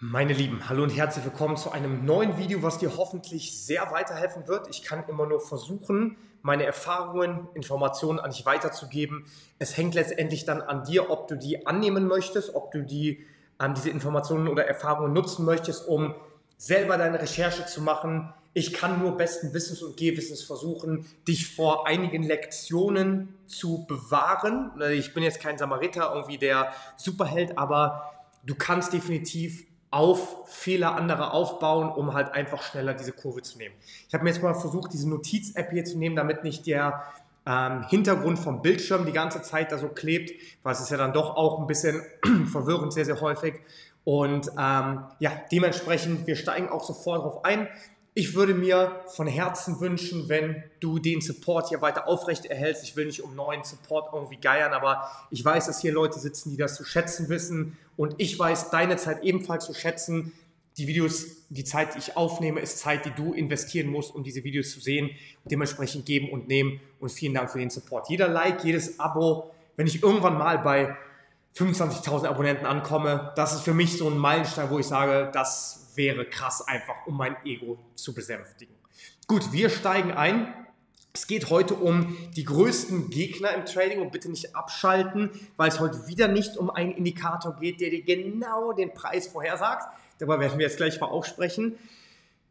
Meine Lieben, hallo und herzlich willkommen zu einem neuen Video, was dir hoffentlich sehr weiterhelfen wird. Ich kann immer nur versuchen, meine Erfahrungen, Informationen an dich weiterzugeben. Es hängt letztendlich dann an dir, ob du die annehmen möchtest, ob du die, ähm, diese Informationen oder Erfahrungen nutzen möchtest, um selber deine Recherche zu machen. Ich kann nur besten Wissens und Gehwissens versuchen, dich vor einigen Lektionen zu bewahren. Ich bin jetzt kein Samariter, irgendwie der Superheld, aber du kannst definitiv auf Fehler anderer aufbauen, um halt einfach schneller diese Kurve zu nehmen. Ich habe mir jetzt mal versucht, diese Notiz-App hier zu nehmen, damit nicht der ähm, Hintergrund vom Bildschirm die ganze Zeit da so klebt, weil es ist ja dann doch auch ein bisschen verwirrend sehr, sehr häufig. Und ähm, ja, dementsprechend, wir steigen auch sofort darauf ein. Ich würde mir von Herzen wünschen, wenn du den Support hier weiter aufrecht erhältst. Ich will nicht um neuen Support irgendwie geiern, aber ich weiß, dass hier Leute sitzen, die das zu schätzen wissen. Und ich weiß deine Zeit ebenfalls zu schätzen. Die Videos, die Zeit, die ich aufnehme, ist Zeit, die du investieren musst, um diese Videos zu sehen. dementsprechend geben und nehmen. Und vielen Dank für den Support. Jeder Like, jedes Abo, wenn ich irgendwann mal bei 25.000 Abonnenten ankomme, das ist für mich so ein Meilenstein, wo ich sage, das wäre krass einfach, um mein Ego zu besänftigen. Gut, wir steigen ein. Es geht heute um die größten Gegner im Trading und bitte nicht abschalten, weil es heute wieder nicht um einen Indikator geht, der dir genau den Preis vorhersagt. Darüber werden wir jetzt gleich mal aufsprechen.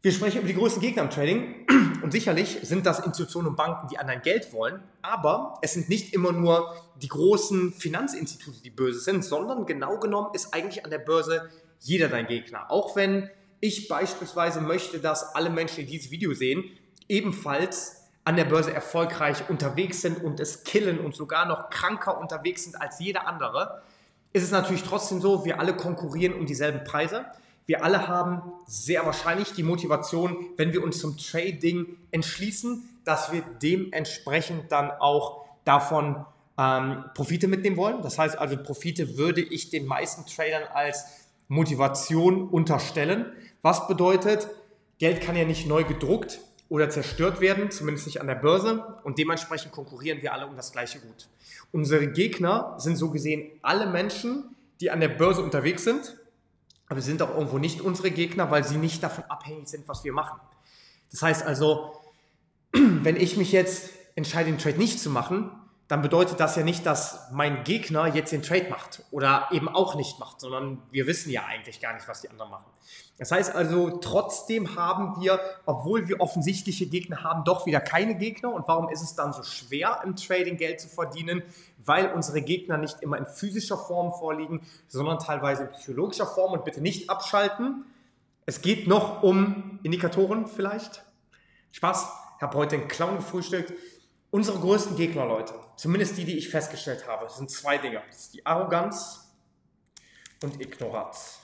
Wir sprechen über die größten Gegner im Trading und sicherlich sind das Institutionen und Banken, die an dein Geld wollen, aber es sind nicht immer nur die großen Finanzinstitute, die böse sind, sondern genau genommen ist eigentlich an der Börse jeder dein Gegner. Auch wenn ich beispielsweise möchte, dass alle Menschen, die dieses Video sehen, ebenfalls an der Börse erfolgreich unterwegs sind und es killen und sogar noch kranker unterwegs sind als jeder andere, ist es natürlich trotzdem so, wir alle konkurrieren um dieselben Preise. Wir alle haben sehr wahrscheinlich die Motivation, wenn wir uns zum Trading entschließen, dass wir dementsprechend dann auch davon ähm, Profite mitnehmen wollen. Das heißt also, Profite würde ich den meisten Tradern als Motivation unterstellen. Was bedeutet, Geld kann ja nicht neu gedruckt oder zerstört werden, zumindest nicht an der Börse. Und dementsprechend konkurrieren wir alle um das gleiche Gut. Unsere Gegner sind so gesehen alle Menschen, die an der Börse unterwegs sind, aber sie sind auch irgendwo nicht unsere Gegner, weil sie nicht davon abhängig sind, was wir machen. Das heißt also, wenn ich mich jetzt entscheide, den Trade nicht zu machen, dann bedeutet das ja nicht, dass mein Gegner jetzt den Trade macht oder eben auch nicht macht, sondern wir wissen ja eigentlich gar nicht, was die anderen machen. Das heißt also, trotzdem haben wir, obwohl wir offensichtliche Gegner haben, doch wieder keine Gegner. Und warum ist es dann so schwer, im Trading Geld zu verdienen? Weil unsere Gegner nicht immer in physischer Form vorliegen, sondern teilweise in psychologischer Form. Und bitte nicht abschalten. Es geht noch um Indikatoren vielleicht. Spaß. Ich habe heute einen Clown gefrühstückt. Unsere größten Gegner, Leute, zumindest die, die ich festgestellt habe, sind zwei Dinge. Das ist die Arroganz und Ignoranz.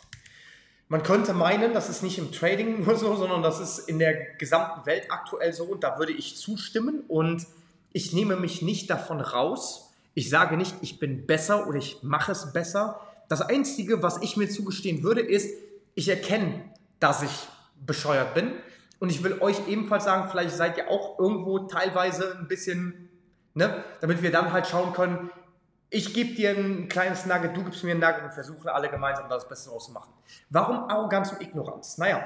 Man könnte meinen, das ist nicht im Trading nur so, sondern das ist in der gesamten Welt aktuell so und da würde ich zustimmen und ich nehme mich nicht davon raus. Ich sage nicht, ich bin besser oder ich mache es besser. Das Einzige, was ich mir zugestehen würde, ist, ich erkenne, dass ich bescheuert bin und ich will euch ebenfalls sagen, vielleicht seid ihr auch irgendwo teilweise ein bisschen, ne, damit wir dann halt schauen können, ich gebe dir ein kleines Nugget, du gibst mir ein Nugget und versuchen alle gemeinsam das Beste draus zu machen. Warum Arroganz und Ignoranz? Naja,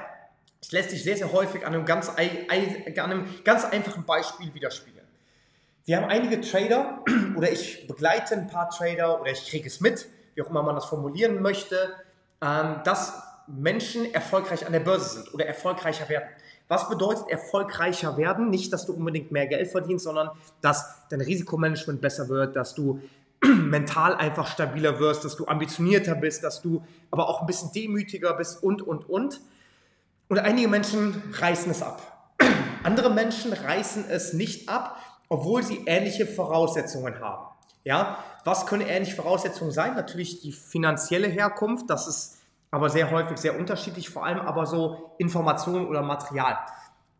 es lässt sich sehr, sehr häufig an einem ganz, an einem ganz einfachen Beispiel widerspiegeln. Wir haben einige Trader oder ich begleite ein paar Trader oder ich kriege es mit, wie auch immer man das formulieren möchte, ähm, dass Menschen erfolgreich an der Börse sind oder erfolgreicher werden. Was bedeutet erfolgreicher werden? Nicht, dass du unbedingt mehr Geld verdienst, sondern dass dein Risikomanagement besser wird, dass du mental einfach stabiler wirst, dass du ambitionierter bist, dass du aber auch ein bisschen demütiger bist und, und, und. Und einige Menschen reißen es ab. Andere Menschen reißen es nicht ab, obwohl sie ähnliche Voraussetzungen haben. Ja, was können ähnliche Voraussetzungen sein? Natürlich die finanzielle Herkunft, das ist aber sehr häufig sehr unterschiedlich, vor allem aber so Informationen oder Material.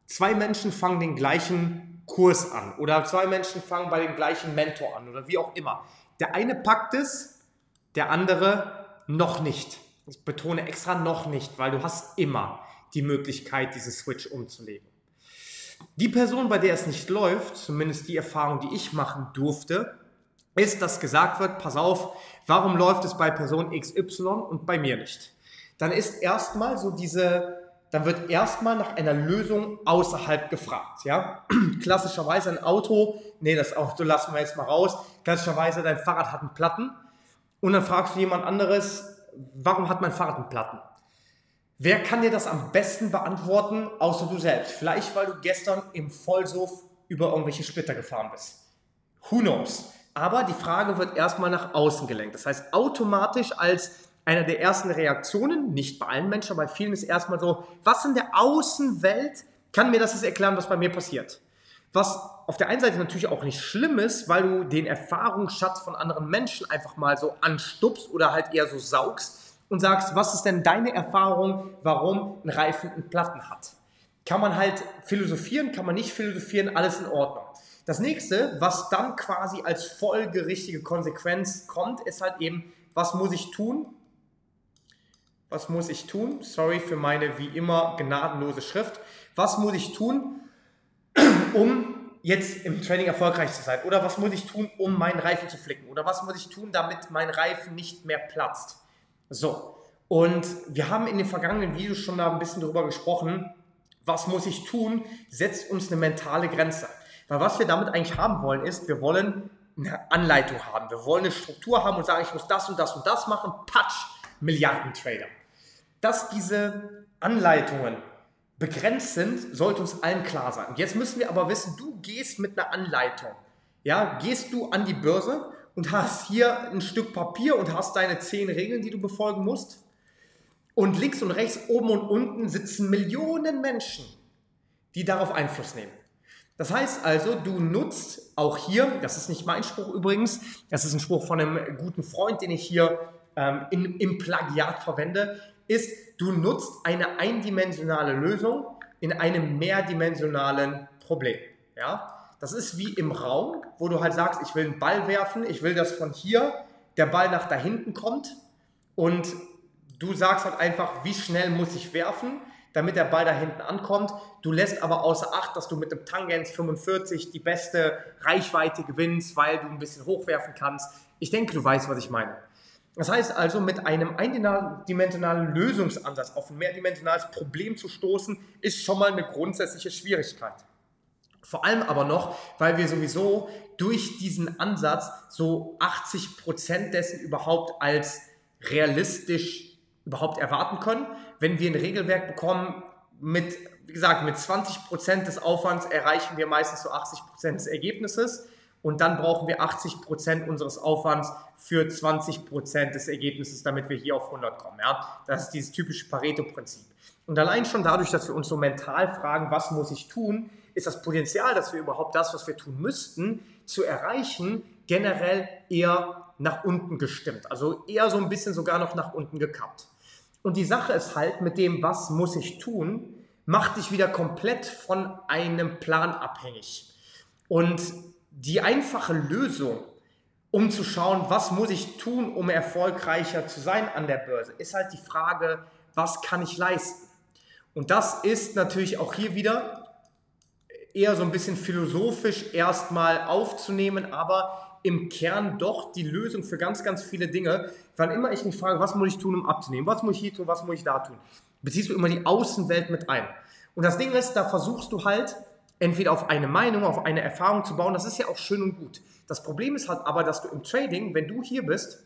Zwei Menschen fangen den gleichen Kurs an oder zwei Menschen fangen bei dem gleichen Mentor an oder wie auch immer. Der eine packt es, der andere noch nicht. Ich betone extra noch nicht, weil du hast immer die Möglichkeit, diese Switch umzulegen. Die Person, bei der es nicht läuft, zumindest die Erfahrung, die ich machen durfte, ist, dass gesagt wird, pass auf, warum läuft es bei Person XY und bei mir nicht? Dann ist erstmal so diese, dann wird erstmal nach einer Lösung außerhalb gefragt. Ja? Klassischerweise ein Auto, nee, das Auto lassen wir jetzt mal raus. Klassischerweise dein Fahrrad hat einen Platten und dann fragst du jemand anderes, warum hat mein Fahrrad einen Platten? Wer kann dir das am besten beantworten, außer du selbst? Vielleicht, weil du gestern im Vollsuff über irgendwelche Splitter gefahren bist. Who knows? Aber die Frage wird erstmal nach außen gelenkt. Das heißt, automatisch als einer der ersten Reaktionen, nicht bei allen Menschen, aber bei vielen ist erstmal so, was in der Außenwelt kann mir das jetzt erklären, was bei mir passiert? Was auf der einen Seite natürlich auch nicht schlimm ist, weil du den Erfahrungsschatz von anderen Menschen einfach mal so anstupst oder halt eher so saugst und sagst, was ist denn deine Erfahrung, warum ein Reifen einen Platten hat? Kann man halt philosophieren, kann man nicht philosophieren, alles in Ordnung. Das nächste, was dann quasi als folgerichtige Konsequenz kommt, ist halt eben, was muss ich tun? Was muss ich tun? Sorry für meine wie immer gnadenlose Schrift. Was muss ich tun, um jetzt im Training erfolgreich zu sein? Oder was muss ich tun, um meinen Reifen zu flicken? Oder was muss ich tun, damit mein Reifen nicht mehr platzt? So, und wir haben in den vergangenen Videos schon da ein bisschen drüber gesprochen, was muss ich tun, setzt uns eine mentale Grenze. Weil was wir damit eigentlich haben wollen, ist, wir wollen eine Anleitung haben. Wir wollen eine Struktur haben und sagen, ich muss das und das und das machen, patsch, Milliardentrader. Dass diese Anleitungen begrenzt sind, sollte uns allen klar sein. Jetzt müssen wir aber wissen, du gehst mit einer Anleitung. Ja, gehst du an die Börse und hast hier ein Stück Papier und hast deine zehn Regeln, die du befolgen musst. Und links und rechts, oben und unten sitzen Millionen Menschen, die darauf Einfluss nehmen. Das heißt also, du nutzt auch hier, das ist nicht mein Spruch übrigens, das ist ein Spruch von einem guten Freund, den ich hier ähm, in, im Plagiat verwende, ist, du nutzt eine eindimensionale Lösung in einem mehrdimensionalen Problem. Ja? Das ist wie im Raum, wo du halt sagst, ich will einen Ball werfen, ich will, dass von hier der Ball nach da hinten kommt und du sagst halt einfach, wie schnell muss ich werfen, damit der Ball da hinten ankommt. Du lässt aber außer Acht, dass du mit dem Tangens 45 die beste Reichweite gewinnst, weil du ein bisschen hochwerfen kannst. Ich denke, du weißt, was ich meine. Das heißt also, mit einem eindimensionalen Lösungsansatz auf ein mehrdimensionales Problem zu stoßen, ist schon mal eine grundsätzliche Schwierigkeit. Vor allem aber noch, weil wir sowieso durch diesen Ansatz so 80 Prozent dessen überhaupt als realistisch überhaupt erwarten können. Wenn wir ein Regelwerk bekommen mit, wie gesagt, mit 20 Prozent des Aufwands erreichen wir meistens so 80 Prozent des Ergebnisses und dann brauchen wir 80 Prozent unseres Aufwands für 20 Prozent des Ergebnisses, damit wir hier auf 100 kommen. Ja? Das ist dieses typische Pareto-Prinzip. Und allein schon dadurch, dass wir uns so mental fragen, was muss ich tun, ist das Potenzial, dass wir überhaupt das, was wir tun müssten, zu erreichen, generell eher nach unten gestimmt. Also eher so ein bisschen sogar noch nach unten gekappt. Und die Sache ist halt, mit dem, was muss ich tun, macht dich wieder komplett von einem Plan abhängig. Und die einfache Lösung, um zu schauen, was muss ich tun, um erfolgreicher zu sein an der Börse, ist halt die Frage, was kann ich leisten? Und das ist natürlich auch hier wieder eher so ein bisschen philosophisch erstmal aufzunehmen, aber im Kern doch die Lösung für ganz, ganz viele Dinge. Wann immer ich mich frage, was muss ich tun, um abzunehmen, was muss ich hier tun, was muss ich da tun, beziehst du immer die Außenwelt mit ein. Und das Ding ist, da versuchst du halt entweder auf eine Meinung, auf eine Erfahrung zu bauen. Das ist ja auch schön und gut. Das Problem ist halt aber, dass du im Trading, wenn du hier bist,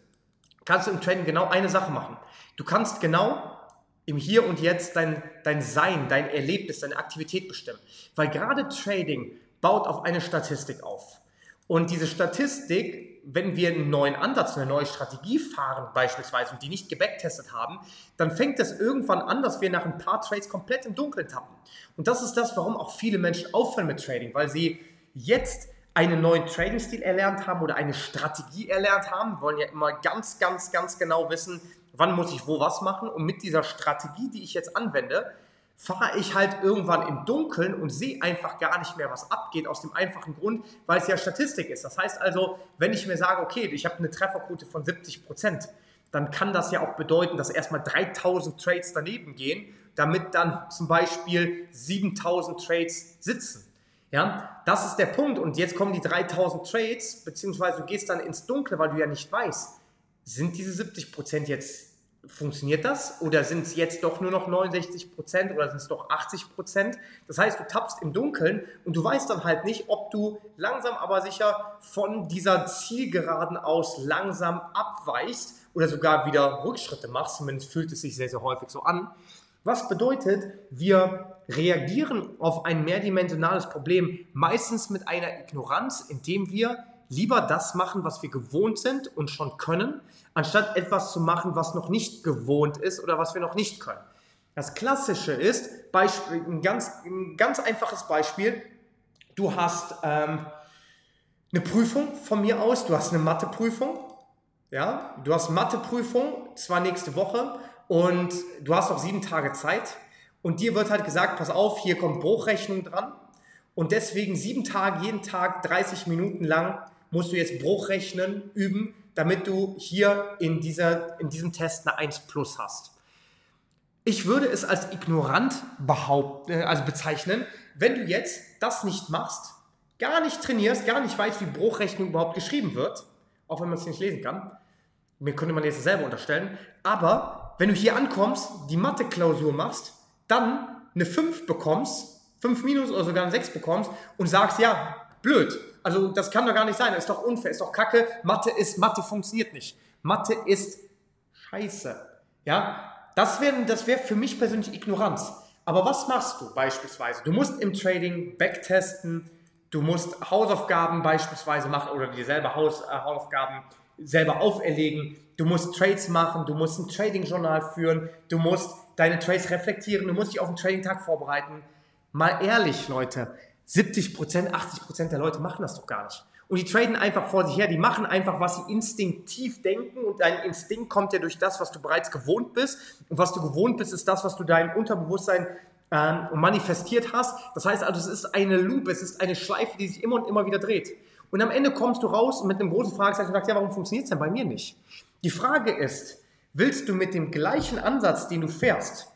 kannst du im Trading genau eine Sache machen. Du kannst genau im Hier und Jetzt dein, dein Sein, dein Erlebnis, deine Aktivität bestimmen. Weil gerade Trading baut auf eine Statistik auf. Und diese Statistik, wenn wir einen neuen Ansatz, eine neue Strategie fahren beispielsweise und die nicht gebacktestet haben, dann fängt es irgendwann an, dass wir nach ein paar Trades komplett im Dunkeln tappen. Und das ist das, warum auch viele Menschen aufhören mit Trading, weil sie jetzt einen neuen Trading-Stil erlernt haben oder eine Strategie erlernt haben, wollen ja immer ganz, ganz, ganz genau wissen, wann muss ich wo was machen und mit dieser Strategie, die ich jetzt anwende, fahre ich halt irgendwann im Dunkeln und sehe einfach gar nicht mehr, was abgeht, aus dem einfachen Grund, weil es ja Statistik ist. Das heißt also, wenn ich mir sage, okay, ich habe eine Trefferquote von 70 Prozent, dann kann das ja auch bedeuten, dass erstmal 3000 Trades daneben gehen, damit dann zum Beispiel 7000 Trades sitzen. Ja, das ist der Punkt. Und jetzt kommen die 3000 Trades, beziehungsweise du gehst dann ins Dunkle, weil du ja nicht weißt, sind diese 70% jetzt funktioniert das oder sind es jetzt doch nur noch 69 Prozent oder sind es doch 80 Prozent? Das heißt, du tappst im Dunkeln und du weißt dann halt nicht, ob du langsam aber sicher von dieser Zielgeraden aus langsam abweichst oder sogar wieder Rückschritte machst. Zumindest fühlt es sich sehr, sehr häufig so an. Was bedeutet, wir reagieren auf ein mehrdimensionales Problem meistens mit einer Ignoranz, indem wir lieber das machen, was wir gewohnt sind und schon können, anstatt etwas zu machen, was noch nicht gewohnt ist oder was wir noch nicht können. Das Klassische ist, Beispiel, ein, ganz, ein ganz einfaches Beispiel, du hast ähm, eine Prüfung von mir aus, du hast eine Matheprüfung, ja, du hast Matheprüfung, zwar nächste Woche und du hast auch sieben Tage Zeit. Und dir wird halt gesagt, pass auf, hier kommt Bruchrechnung dran. Und deswegen sieben Tage, jeden Tag 30 Minuten lang musst du jetzt Bruchrechnen üben, damit du hier in, dieser, in diesem Test eine 1 plus hast. Ich würde es als ignorant behaupten, äh, also bezeichnen, wenn du jetzt das nicht machst, gar nicht trainierst, gar nicht weißt, wie Bruchrechnung überhaupt geschrieben wird, auch wenn man es nicht lesen kann. Mir könnte man jetzt selber unterstellen. Aber wenn du hier ankommst, die Mathe-Klausur machst, dann eine 5 bekommst, 5 minus oder sogar eine 6 bekommst und sagst, ja, blöd, also das kann doch gar nicht sein, das ist doch unfair, ist doch kacke. Mathe ist, Mathe funktioniert nicht. Mathe ist scheiße. Ja, das wäre das wär für mich persönlich Ignoranz. Aber was machst du beispielsweise? Du musst im Trading backtesten, du musst Hausaufgaben beispielsweise machen oder dir selber Haus, äh, Hausaufgaben selber auferlegen. Du musst Trades machen, du musst ein Trading-Journal führen, du musst deine Trades reflektieren, du musst dich auf den Trading-Tag vorbereiten. Mal ehrlich, Leute, 70 Prozent, 80 Prozent der Leute machen das doch gar nicht. Und die traden einfach vor sich her, die machen einfach, was sie instinktiv denken und dein Instinkt kommt ja durch das, was du bereits gewohnt bist. Und was du gewohnt bist, ist das, was du deinem Unterbewusstsein ähm, manifestiert hast. Das heißt also, es ist eine Loop, es ist eine Schleife, die sich immer und immer wieder dreht. Und am Ende kommst du raus mit einem großen Fragezeichen und sagst, ja, warum funktioniert es denn bei mir nicht? Die Frage ist, willst du mit dem gleichen Ansatz, den du fährst,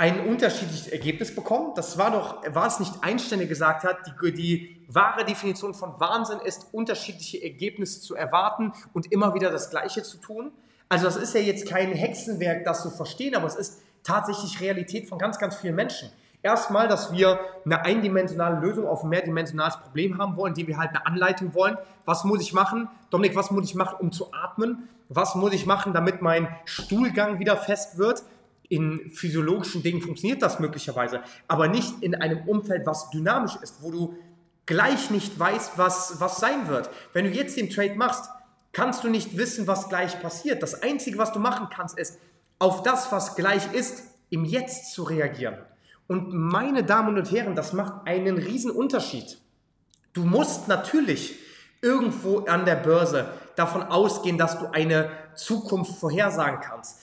ein unterschiedliches Ergebnis bekommen. Das war doch, war es nicht Einstein, gesagt hat, die, die wahre Definition von Wahnsinn ist, unterschiedliche Ergebnisse zu erwarten und immer wieder das Gleiche zu tun. Also das ist ja jetzt kein Hexenwerk, das zu verstehen, aber es ist tatsächlich Realität von ganz, ganz vielen Menschen. Erstmal, dass wir eine eindimensionale Lösung auf ein mehrdimensionales Problem haben wollen, indem wir halt eine Anleitung wollen. Was muss ich machen? Dominik, was muss ich machen, um zu atmen? Was muss ich machen, damit mein Stuhlgang wieder fest wird? In physiologischen Dingen funktioniert das möglicherweise, aber nicht in einem Umfeld, was dynamisch ist, wo du gleich nicht weißt, was, was sein wird. Wenn du jetzt den Trade machst, kannst du nicht wissen, was gleich passiert. Das Einzige, was du machen kannst, ist, auf das, was gleich ist, im Jetzt zu reagieren. Und meine Damen und Herren, das macht einen riesen Unterschied. Du musst natürlich irgendwo an der Börse davon ausgehen, dass du eine Zukunft vorhersagen kannst.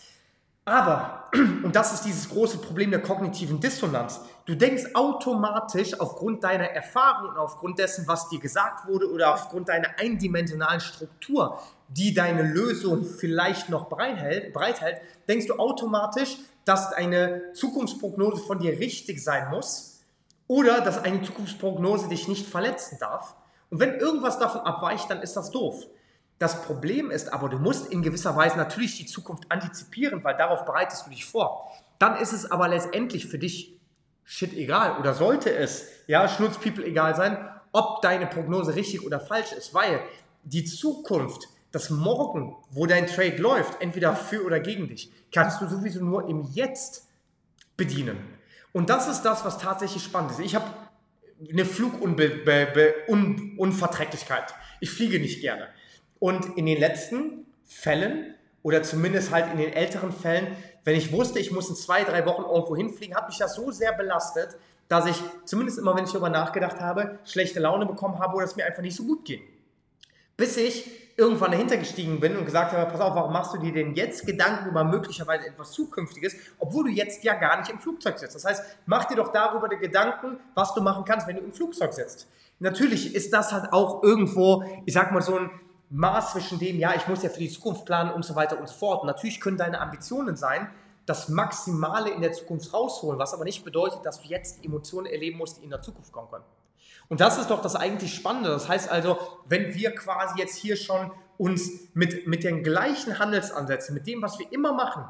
Aber, und das ist dieses große Problem der kognitiven Dissonanz, du denkst automatisch aufgrund deiner Erfahrung und aufgrund dessen, was dir gesagt wurde oder aufgrund deiner eindimensionalen Struktur, die deine Lösung vielleicht noch bereithält, bereithält denkst du automatisch, dass eine Zukunftsprognose von dir richtig sein muss oder dass eine Zukunftsprognose dich nicht verletzen darf. Und wenn irgendwas davon abweicht, dann ist das doof. Das Problem ist aber, du musst in gewisser Weise natürlich die Zukunft antizipieren, weil darauf bereitest du dich vor. Dann ist es aber letztendlich für dich shit egal oder sollte es, ja, Schnutzpeople egal sein, ob deine Prognose richtig oder falsch ist, weil die Zukunft, das Morgen, wo dein Trade läuft, entweder für oder gegen dich, kannst du sowieso nur im Jetzt bedienen. Und das ist das, was tatsächlich spannend ist. Ich habe eine Flugunverträglichkeit. Ich fliege nicht gerne. Und in den letzten Fällen oder zumindest halt in den älteren Fällen, wenn ich wusste, ich muss in zwei, drei Wochen irgendwo hinfliegen, hat mich das so sehr belastet, dass ich zumindest immer, wenn ich darüber nachgedacht habe, schlechte Laune bekommen habe oder es mir einfach nicht so gut ging. Bis ich irgendwann dahinter gestiegen bin und gesagt habe, pass auf, warum machst du dir denn jetzt Gedanken über möglicherweise etwas Zukünftiges, obwohl du jetzt ja gar nicht im Flugzeug sitzt. Das heißt, mach dir doch darüber die Gedanken, was du machen kannst, wenn du im Flugzeug sitzt. Natürlich ist das halt auch irgendwo, ich sag mal so ein Maß zwischen dem, ja, ich muss ja für die Zukunft planen und so weiter und so fort. Natürlich können deine Ambitionen sein, das Maximale in der Zukunft rausholen, was aber nicht bedeutet, dass du jetzt Emotionen erleben musst, die in der Zukunft kommen können. Und das ist doch das eigentlich Spannende. Das heißt also, wenn wir quasi jetzt hier schon uns mit, mit den gleichen Handelsansätzen, mit dem, was wir immer machen,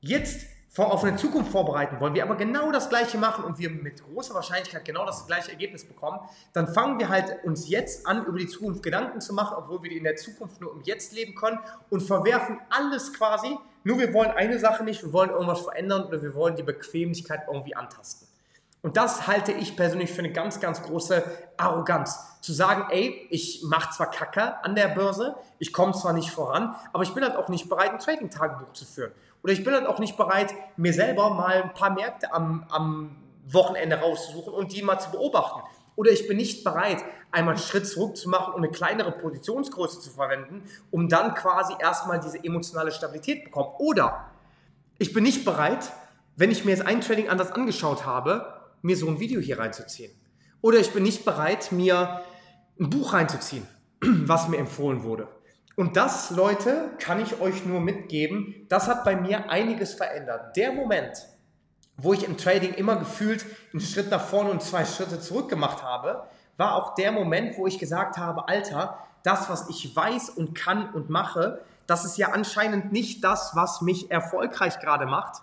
jetzt vor, auf eine Zukunft vorbereiten wollen, wir aber genau das Gleiche machen und wir mit großer Wahrscheinlichkeit genau das gleiche Ergebnis bekommen, dann fangen wir halt uns jetzt an, über die Zukunft Gedanken zu machen, obwohl wir in der Zukunft nur im Jetzt leben können und verwerfen alles quasi. Nur wir wollen eine Sache nicht, wir wollen irgendwas verändern oder wir wollen die Bequemlichkeit irgendwie antasten. Und das halte ich persönlich für eine ganz, ganz große Arroganz. Zu sagen, ey, ich mache zwar Kacke an der Börse, ich komme zwar nicht voran, aber ich bin halt auch nicht bereit, ein Trading-Tagebuch zu führen. Oder ich bin halt auch nicht bereit, mir selber mal ein paar Märkte am, am Wochenende rauszusuchen und die mal zu beobachten. Oder ich bin nicht bereit, einmal einen Schritt zurück zu machen und eine kleinere Positionsgröße zu verwenden, um dann quasi erstmal diese emotionale Stabilität zu bekommen. Oder ich bin nicht bereit, wenn ich mir jetzt ein Trading anders angeschaut habe, mir so ein Video hier reinzuziehen. Oder ich bin nicht bereit, mir ein Buch reinzuziehen, was mir empfohlen wurde. Und das, Leute, kann ich euch nur mitgeben, das hat bei mir einiges verändert. Der Moment, wo ich im Trading immer gefühlt einen Schritt nach vorne und zwei Schritte zurück gemacht habe, war auch der Moment, wo ich gesagt habe, Alter, das, was ich weiß und kann und mache, das ist ja anscheinend nicht das, was mich erfolgreich gerade macht.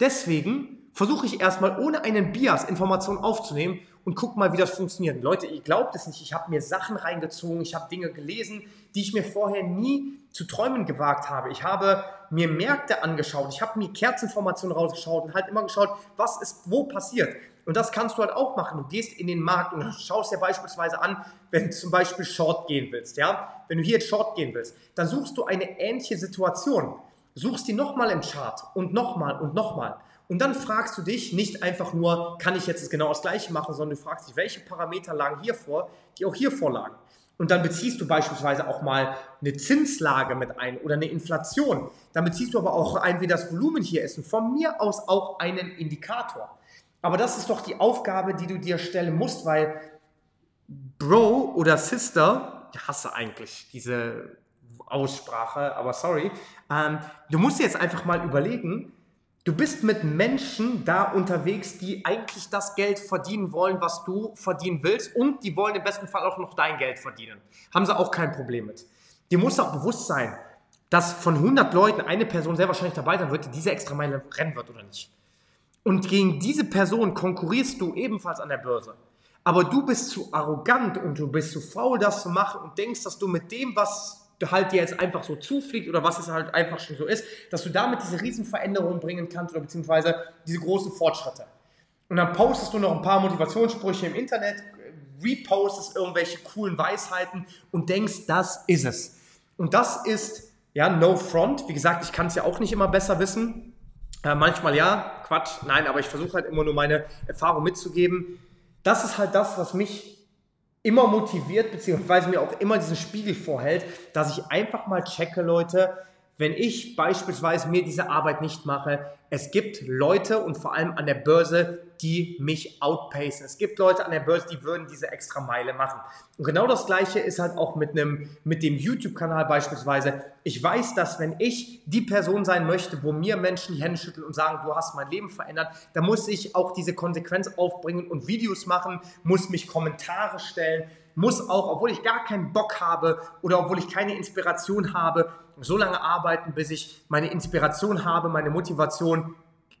Deswegen versuche ich erstmal ohne einen Bias Informationen aufzunehmen und guck mal, wie das funktioniert. Leute, ihr glaubt es nicht, ich habe mir Sachen reingezogen, ich habe Dinge gelesen, die ich mir vorher nie zu träumen gewagt habe. Ich habe mir Märkte angeschaut, ich habe mir Kerzinformationen rausgeschaut und halt immer geschaut, was ist wo passiert. Und das kannst du halt auch machen. Du gehst in den Markt und schaust dir beispielsweise an, wenn du zum Beispiel Short gehen willst. Ja? Wenn du hier jetzt Short gehen willst, dann suchst du eine ähnliche Situation. Suchst die nochmal im Chart und nochmal und nochmal. Und dann fragst du dich nicht einfach nur, kann ich jetzt genau das Gleiche machen, sondern du fragst dich, welche Parameter lagen hier vor, die auch hier vorlagen. Und dann beziehst du beispielsweise auch mal eine Zinslage mit ein oder eine Inflation. Dann beziehst du aber auch ein, wie das Volumen hier ist. Und von mir aus auch einen Indikator. Aber das ist doch die Aufgabe, die du dir stellen musst, weil Bro oder Sister, ich hasse eigentlich diese Aussprache, aber sorry, ähm, du musst dir jetzt einfach mal überlegen, Du bist mit Menschen da unterwegs, die eigentlich das Geld verdienen wollen, was du verdienen willst und die wollen im besten Fall auch noch dein Geld verdienen. Haben sie auch kein Problem mit. Dir muss auch bewusst sein, dass von 100 Leuten eine Person sehr wahrscheinlich dabei sein wird, die diese extra Meile rennen wird oder nicht. Und gegen diese Person konkurrierst du ebenfalls an der Börse. Aber du bist zu arrogant und du bist zu faul, das zu machen und denkst, dass du mit dem, was halt dir jetzt einfach so zufliegt oder was es halt einfach schon so ist, dass du damit diese Riesenveränderungen bringen kannst oder beziehungsweise diese großen Fortschritte. Und dann postest du noch ein paar Motivationssprüche im Internet, repostest irgendwelche coolen Weisheiten und denkst, das ist es. Und das ist, ja, no front. Wie gesagt, ich kann es ja auch nicht immer besser wissen. Äh, manchmal ja, Quatsch, nein, aber ich versuche halt immer nur meine Erfahrung mitzugeben. Das ist halt das, was mich immer motiviert, beziehungsweise mir auch immer diesen Spiegel vorhält, dass ich einfach mal checke, Leute, wenn ich beispielsweise mir diese Arbeit nicht mache, es gibt Leute und vor allem an der Börse, die mich outpacen. Es gibt Leute an der Börse, die würden diese extra Meile machen. Und genau das Gleiche ist halt auch mit, einem, mit dem YouTube-Kanal beispielsweise. Ich weiß, dass wenn ich die Person sein möchte, wo mir Menschen die Hände schütteln und sagen, du hast mein Leben verändert, dann muss ich auch diese Konsequenz aufbringen und Videos machen, muss mich Kommentare stellen, muss auch, obwohl ich gar keinen Bock habe oder obwohl ich keine Inspiration habe, so lange arbeiten, bis ich meine Inspiration habe, meine Motivation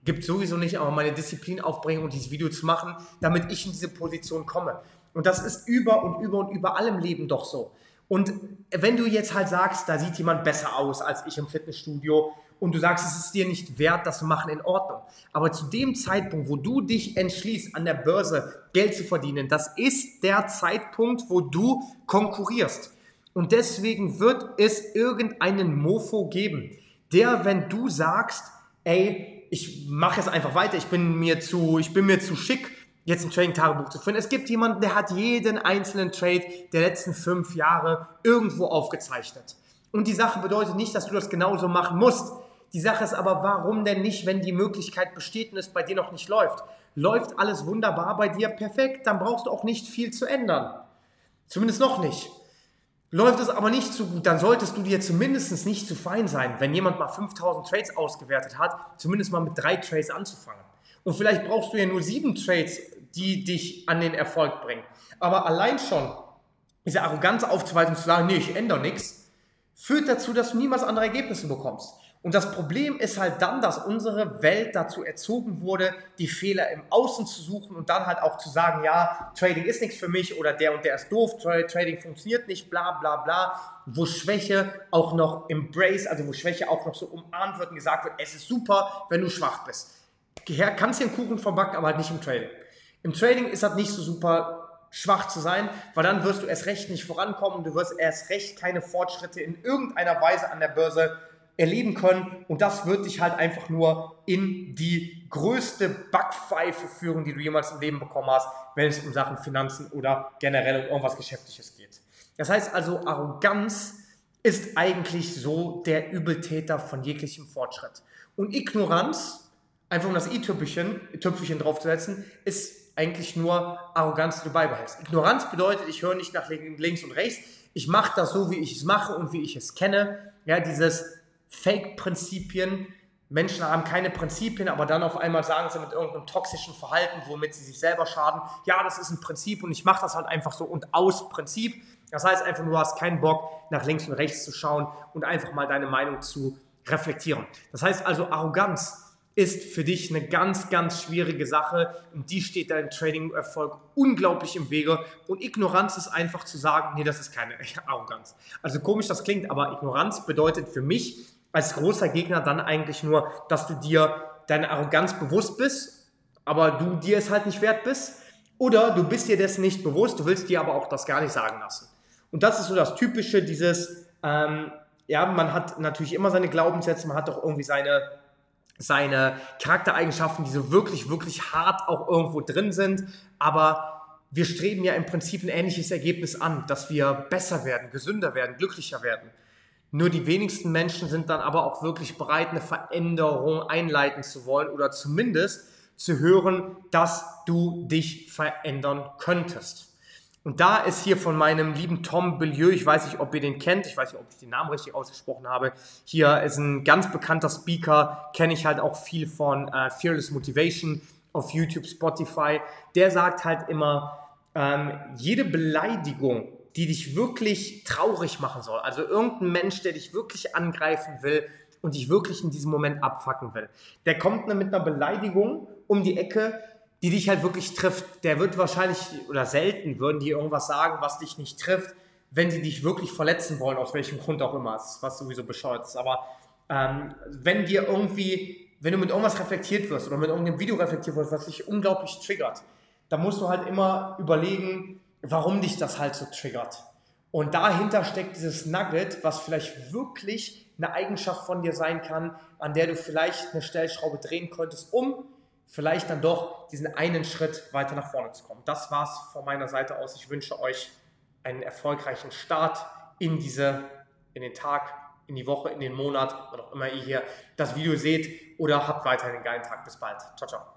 gibt sowieso nicht, aber meine Disziplin aufbringen und dieses Video zu machen, damit ich in diese Position komme. Und das ist über und über und über allem Leben doch so. Und wenn du jetzt halt sagst, da sieht jemand besser aus als ich im Fitnessstudio und du sagst, es ist dir nicht wert, das zu machen, in Ordnung. Aber zu dem Zeitpunkt, wo du dich entschließt, an der Börse Geld zu verdienen, das ist der Zeitpunkt, wo du konkurrierst. Und deswegen wird es irgendeinen Mofo geben, der, wenn du sagst, ey, ich mache es einfach weiter, ich bin mir zu, ich bin mir zu schick, jetzt ein Trading-Tagebuch zu führen. Es gibt jemanden, der hat jeden einzelnen Trade der letzten fünf Jahre irgendwo aufgezeichnet. Und die Sache bedeutet nicht, dass du das genauso machen musst. Die Sache ist aber, warum denn nicht, wenn die Möglichkeit besteht und es bei dir noch nicht läuft? Läuft alles wunderbar bei dir perfekt, dann brauchst du auch nicht viel zu ändern. Zumindest noch nicht. Läuft es aber nicht so gut, dann solltest du dir zumindest nicht zu fein sein, wenn jemand mal 5000 Trades ausgewertet hat, zumindest mal mit drei Trades anzufangen. Und vielleicht brauchst du ja nur sieben Trades, die dich an den Erfolg bringen. Aber allein schon diese Arroganz aufzuweisen zu sagen, nee, ich ändere nichts, führt dazu, dass du niemals andere Ergebnisse bekommst. Und das Problem ist halt dann, dass unsere Welt dazu erzogen wurde, die Fehler im Außen zu suchen und dann halt auch zu sagen, ja, Trading ist nichts für mich oder der und der ist doof, Trading funktioniert nicht, bla bla bla, wo Schwäche auch noch embrace, also wo Schwäche auch noch so umarmt wird und gesagt wird, es ist super, wenn du schwach bist. Kannst dir einen Kuchen verbacken, aber halt nicht im Trading. Im Trading ist das nicht so super schwach zu sein, weil dann wirst du erst recht nicht vorankommen, du wirst erst recht keine Fortschritte in irgendeiner Weise an der Börse erleben können und das wird dich halt einfach nur in die größte Backpfeife führen, die du jemals im Leben bekommen hast, wenn es um Sachen Finanzen oder generell um irgendwas Geschäftliches geht. Das heißt also, Arroganz ist eigentlich so der Übeltäter von jeglichem Fortschritt. Und Ignoranz, einfach um das i-Tüpfelchen Tüpfelchen draufzusetzen, ist eigentlich nur Arroganz, die du beibehältst. Ignoranz bedeutet, ich höre nicht nach links und rechts, ich mache das so, wie ich es mache und wie ich es kenne. Ja, dieses Fake-Prinzipien. Menschen haben keine Prinzipien, aber dann auf einmal sagen sie mit irgendeinem toxischen Verhalten, womit sie sich selber schaden, ja, das ist ein Prinzip und ich mache das halt einfach so und aus Prinzip. Das heißt einfach, du hast keinen Bock, nach links und rechts zu schauen und einfach mal deine Meinung zu reflektieren. Das heißt also, Arroganz ist für dich eine ganz, ganz schwierige Sache und die steht deinem Trading-Erfolg unglaublich im Wege. Und Ignoranz ist einfach zu sagen, nee, das ist keine Arroganz. Also komisch das klingt, aber Ignoranz bedeutet für mich, als großer Gegner dann eigentlich nur, dass du dir deine Arroganz bewusst bist, aber du dir es halt nicht wert bist. Oder du bist dir dessen nicht bewusst, du willst dir aber auch das gar nicht sagen lassen. Und das ist so das Typische, dieses, ähm, ja, man hat natürlich immer seine Glaubenssätze, man hat doch irgendwie seine, seine Charaktereigenschaften, die so wirklich, wirklich hart auch irgendwo drin sind, aber wir streben ja im Prinzip ein ähnliches Ergebnis an, dass wir besser werden, gesünder werden, glücklicher werden. Nur die wenigsten Menschen sind dann aber auch wirklich bereit, eine Veränderung einleiten zu wollen oder zumindest zu hören, dass du dich verändern könntest. Und da ist hier von meinem lieben Tom Bellieu, ich weiß nicht, ob ihr den kennt, ich weiß nicht, ob ich den Namen richtig ausgesprochen habe. Hier ist ein ganz bekannter Speaker, kenne ich halt auch viel von äh, Fearless Motivation auf YouTube, Spotify. Der sagt halt immer, ähm, jede Beleidigung die dich wirklich traurig machen soll. Also irgendein Mensch, der dich wirklich angreifen will und dich wirklich in diesem Moment abfacken will. Der kommt mit einer Beleidigung um die Ecke, die dich halt wirklich trifft. Der wird wahrscheinlich oder selten würden die irgendwas sagen, was dich nicht trifft, wenn sie dich wirklich verletzen wollen, aus welchem Grund auch immer, was sowieso bescheuert ist. Aber ähm, wenn dir irgendwie, wenn du mit irgendwas reflektiert wirst oder mit irgendeinem Video reflektiert wirst, was dich unglaublich triggert, dann musst du halt immer überlegen, warum dich das halt so triggert. Und dahinter steckt dieses Nugget, was vielleicht wirklich eine Eigenschaft von dir sein kann, an der du vielleicht eine Stellschraube drehen könntest, um vielleicht dann doch diesen einen Schritt weiter nach vorne zu kommen. Das war's von meiner Seite aus. Ich wünsche euch einen erfolgreichen Start in diese, in den Tag, in die Woche, in den Monat, wann auch immer ihr hier das Video seht oder habt weiterhin einen geilen Tag. Bis bald. Ciao, ciao.